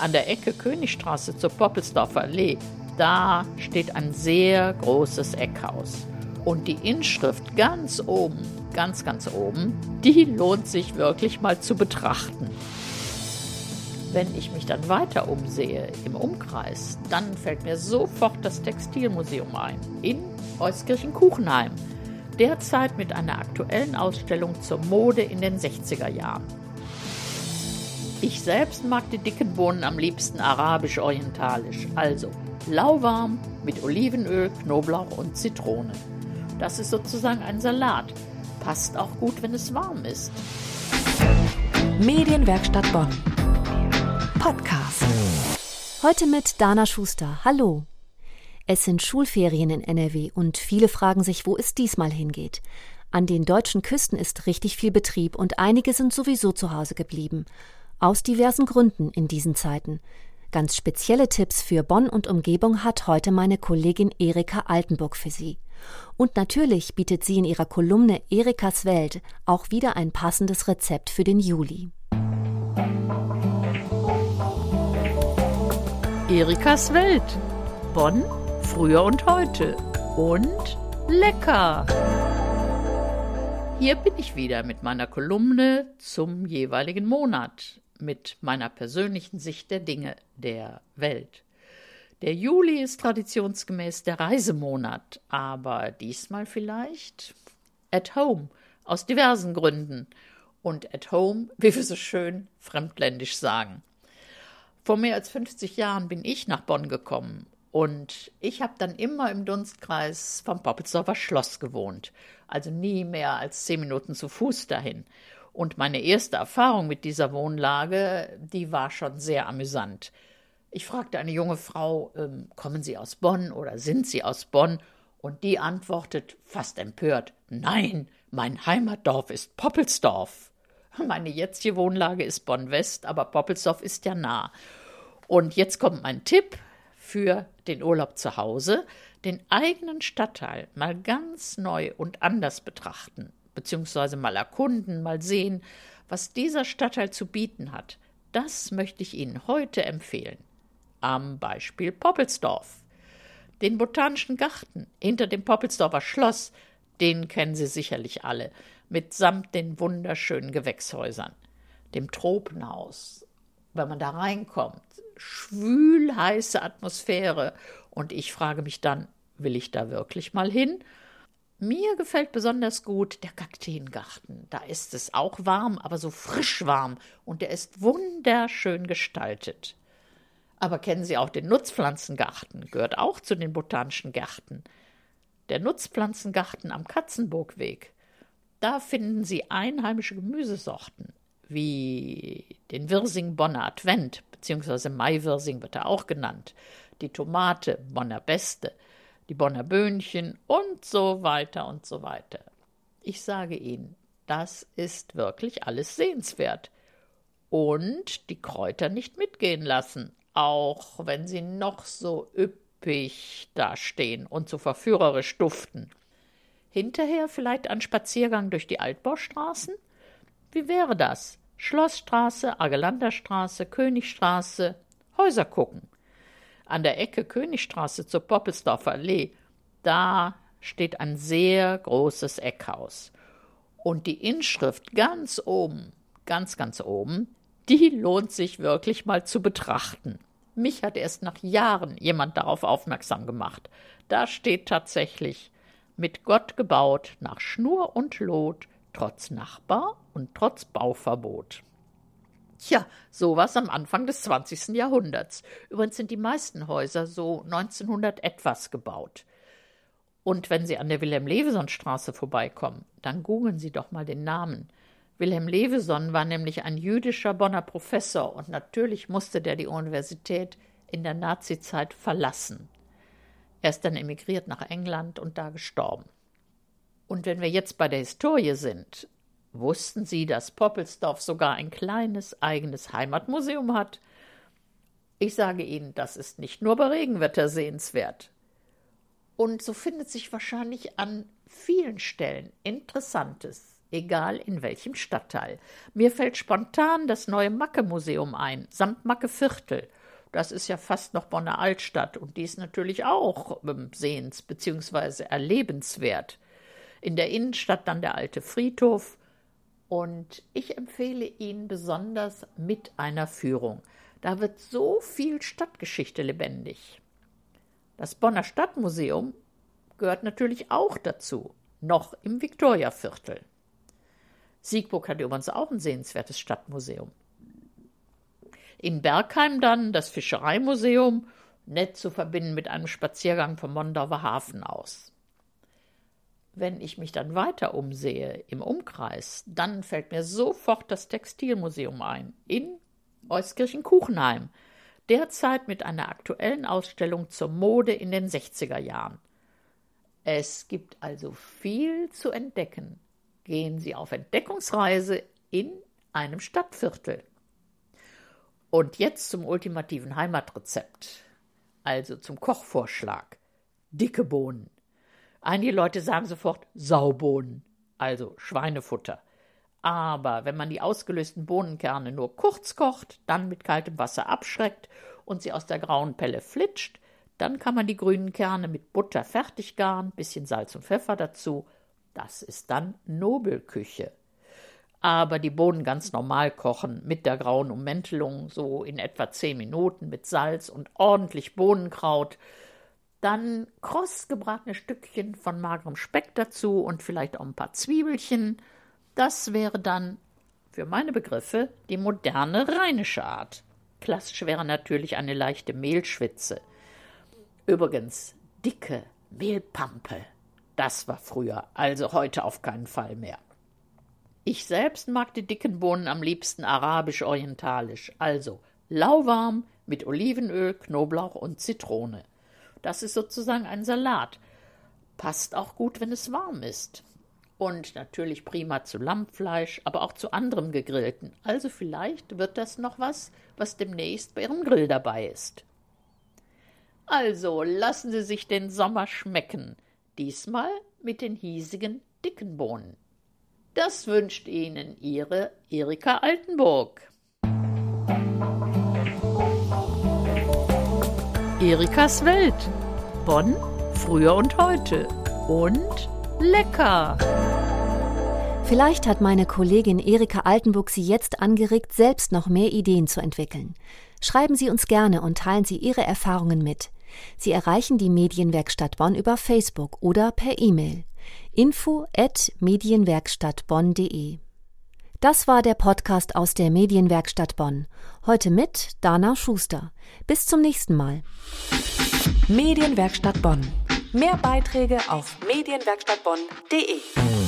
An der Ecke Königstraße zur Poppelsdorfer Allee, da steht ein sehr großes Eckhaus. Und die Inschrift ganz oben, ganz, ganz oben, die lohnt sich wirklich mal zu betrachten. Wenn ich mich dann weiter umsehe im Umkreis, dann fällt mir sofort das Textilmuseum ein in Euskirchen-Kuchenheim. Derzeit mit einer aktuellen Ausstellung zur Mode in den 60er Jahren. Ich selbst mag die dicken Bohnen am liebsten arabisch-orientalisch, also lauwarm mit Olivenöl, Knoblauch und Zitrone. Das ist sozusagen ein Salat. Passt auch gut, wenn es warm ist. Medienwerkstatt Bonn. Podcast. Heute mit Dana Schuster. Hallo. Es sind Schulferien in NRW und viele fragen sich, wo es diesmal hingeht. An den deutschen Küsten ist richtig viel Betrieb und einige sind sowieso zu Hause geblieben. Aus diversen Gründen in diesen Zeiten. Ganz spezielle Tipps für Bonn und Umgebung hat heute meine Kollegin Erika Altenburg für Sie. Und natürlich bietet sie in ihrer Kolumne Erikas Welt auch wieder ein passendes Rezept für den Juli. Erikas Welt. Bonn, früher und heute. Und lecker. Hier bin ich wieder mit meiner Kolumne zum jeweiligen Monat, mit meiner persönlichen Sicht der Dinge der Welt. Der Juli ist traditionsgemäß der Reisemonat, aber diesmal vielleicht at home, aus diversen Gründen. Und at home, wie wir so schön fremdländisch sagen. Vor mehr als 50 Jahren bin ich nach Bonn gekommen und ich habe dann immer im Dunstkreis vom Poppelsdorfer Schloss gewohnt, also nie mehr als zehn Minuten zu Fuß dahin. Und meine erste Erfahrung mit dieser Wohnlage, die war schon sehr amüsant. Ich fragte eine junge Frau, ähm, kommen Sie aus Bonn oder sind Sie aus Bonn? Und die antwortet fast empört, nein, mein Heimatdorf ist Poppelsdorf. Meine jetzige Wohnlage ist Bonn-West, aber Poppelsdorf ist ja nah. Und jetzt kommt mein Tipp für den Urlaub zu Hause, den eigenen Stadtteil mal ganz neu und anders betrachten, beziehungsweise mal erkunden, mal sehen, was dieser Stadtteil zu bieten hat. Das möchte ich Ihnen heute empfehlen. Am Beispiel Poppelsdorf. Den Botanischen Garten hinter dem Poppelsdorfer Schloss, den kennen Sie sicherlich alle mitsamt den wunderschönen Gewächshäusern, dem Tropenhaus. Wenn man da reinkommt, schwülheiße Atmosphäre und ich frage mich dann, will ich da wirklich mal hin? Mir gefällt besonders gut der Kakteengarten. Da ist es auch warm, aber so frisch warm und der ist wunderschön gestaltet. Aber kennen Sie auch den Nutzpflanzengarten? Gehört auch zu den botanischen Gärten. Der Nutzpflanzengarten am Katzenburgweg. Da finden Sie einheimische Gemüsesorten wie den Wirsing Bonner Advent, beziehungsweise Maiwirsing wird er auch genannt, die Tomate Bonner Beste, die Bonner Böhnchen und so weiter und so weiter. Ich sage Ihnen, das ist wirklich alles sehenswert. Und die Kräuter nicht mitgehen lassen, auch wenn sie noch so üppig dastehen und so verführerisch duften. Hinterher vielleicht ein Spaziergang durch die Altbaustraßen? Wie wäre das? Schlossstraße, Argelanderstraße, Königstraße, Häuser gucken. An der Ecke Königstraße zur Poppelsdorfer Allee, da steht ein sehr großes Eckhaus. Und die Inschrift ganz oben, ganz, ganz oben, die lohnt sich wirklich mal zu betrachten. Mich hat erst nach Jahren jemand darauf aufmerksam gemacht. Da steht tatsächlich mit Gott gebaut, nach Schnur und Lot, trotz Nachbar und trotz Bauverbot. Tja, sowas am Anfang des 20. Jahrhunderts. Übrigens sind die meisten Häuser so 1900 etwas gebaut. Und wenn Sie an der Wilhelm-Leveson-Straße vorbeikommen, dann googeln Sie doch mal den Namen. Wilhelm Leveson war nämlich ein jüdischer Bonner Professor und natürlich musste der die Universität in der Nazizeit verlassen. Er ist dann emigriert nach England und da gestorben. Und wenn wir jetzt bei der Historie sind, wussten Sie, dass Poppelsdorf sogar ein kleines eigenes Heimatmuseum hat? Ich sage Ihnen, das ist nicht nur bei Regenwetter sehenswert. Und so findet sich wahrscheinlich an vielen Stellen Interessantes egal in welchem Stadtteil. Mir fällt spontan das neue Macke-Museum ein, samt Macke-Viertel. Das ist ja fast noch Bonner Altstadt und die ist natürlich auch ähm, sehens- bzw. erlebenswert. In der Innenstadt dann der alte Friedhof. Und ich empfehle ihn besonders mit einer Führung. Da wird so viel Stadtgeschichte lebendig. Das Bonner Stadtmuseum gehört natürlich auch dazu, noch im Viktoriaviertel. Siegburg hat übrigens auch ein sehenswertes Stadtmuseum. In Bergheim dann das Fischereimuseum, nett zu verbinden mit einem Spaziergang vom Mondauer Hafen aus. Wenn ich mich dann weiter umsehe im Umkreis, dann fällt mir sofort das Textilmuseum ein in Euskirchen-Kuchenheim, derzeit mit einer aktuellen Ausstellung zur Mode in den 60er Jahren. Es gibt also viel zu entdecken. Gehen Sie auf Entdeckungsreise in einem Stadtviertel. Und jetzt zum ultimativen Heimatrezept, also zum Kochvorschlag. Dicke Bohnen. Einige Leute sagen sofort Saubohnen, also Schweinefutter. Aber wenn man die ausgelösten Bohnenkerne nur kurz kocht, dann mit kaltem Wasser abschreckt und sie aus der grauen Pelle flitscht, dann kann man die grünen Kerne mit Butter fertig garen, bisschen Salz und Pfeffer dazu. Das ist dann Nobelküche aber die Bohnen ganz normal kochen mit der grauen Ummentelung, so in etwa zehn Minuten mit Salz und ordentlich Bohnenkraut. Dann kross gebratene Stückchen von magerem Speck dazu und vielleicht auch ein paar Zwiebelchen. Das wäre dann für meine Begriffe die moderne rheinische Art. Klassisch wäre natürlich eine leichte Mehlschwitze. Übrigens, dicke Mehlpampe. Das war früher, also heute auf keinen Fall mehr. Ich selbst mag die dicken Bohnen am liebsten arabisch-orientalisch, also lauwarm mit Olivenöl, Knoblauch und Zitrone. Das ist sozusagen ein Salat. Passt auch gut, wenn es warm ist. Und natürlich prima zu Lammfleisch, aber auch zu anderem Gegrillten. Also vielleicht wird das noch was, was demnächst bei Ihrem Grill dabei ist. Also lassen Sie sich den Sommer schmecken. Diesmal mit den hiesigen dicken Bohnen. Das wünscht Ihnen Ihre Erika Altenburg. Erikas Welt. Bonn, früher und heute. Und lecker. Vielleicht hat meine Kollegin Erika Altenburg Sie jetzt angeregt, selbst noch mehr Ideen zu entwickeln. Schreiben Sie uns gerne und teilen Sie Ihre Erfahrungen mit. Sie erreichen die Medienwerkstatt Bonn über Facebook oder per E-Mail info at medienwerkstattbonn.de. Das war der Podcast aus der Medienwerkstatt Bonn. Heute mit Dana Schuster. Bis zum nächsten Mal. Medienwerkstatt Bonn. Mehr Beiträge auf medienwerkstattbonn.de.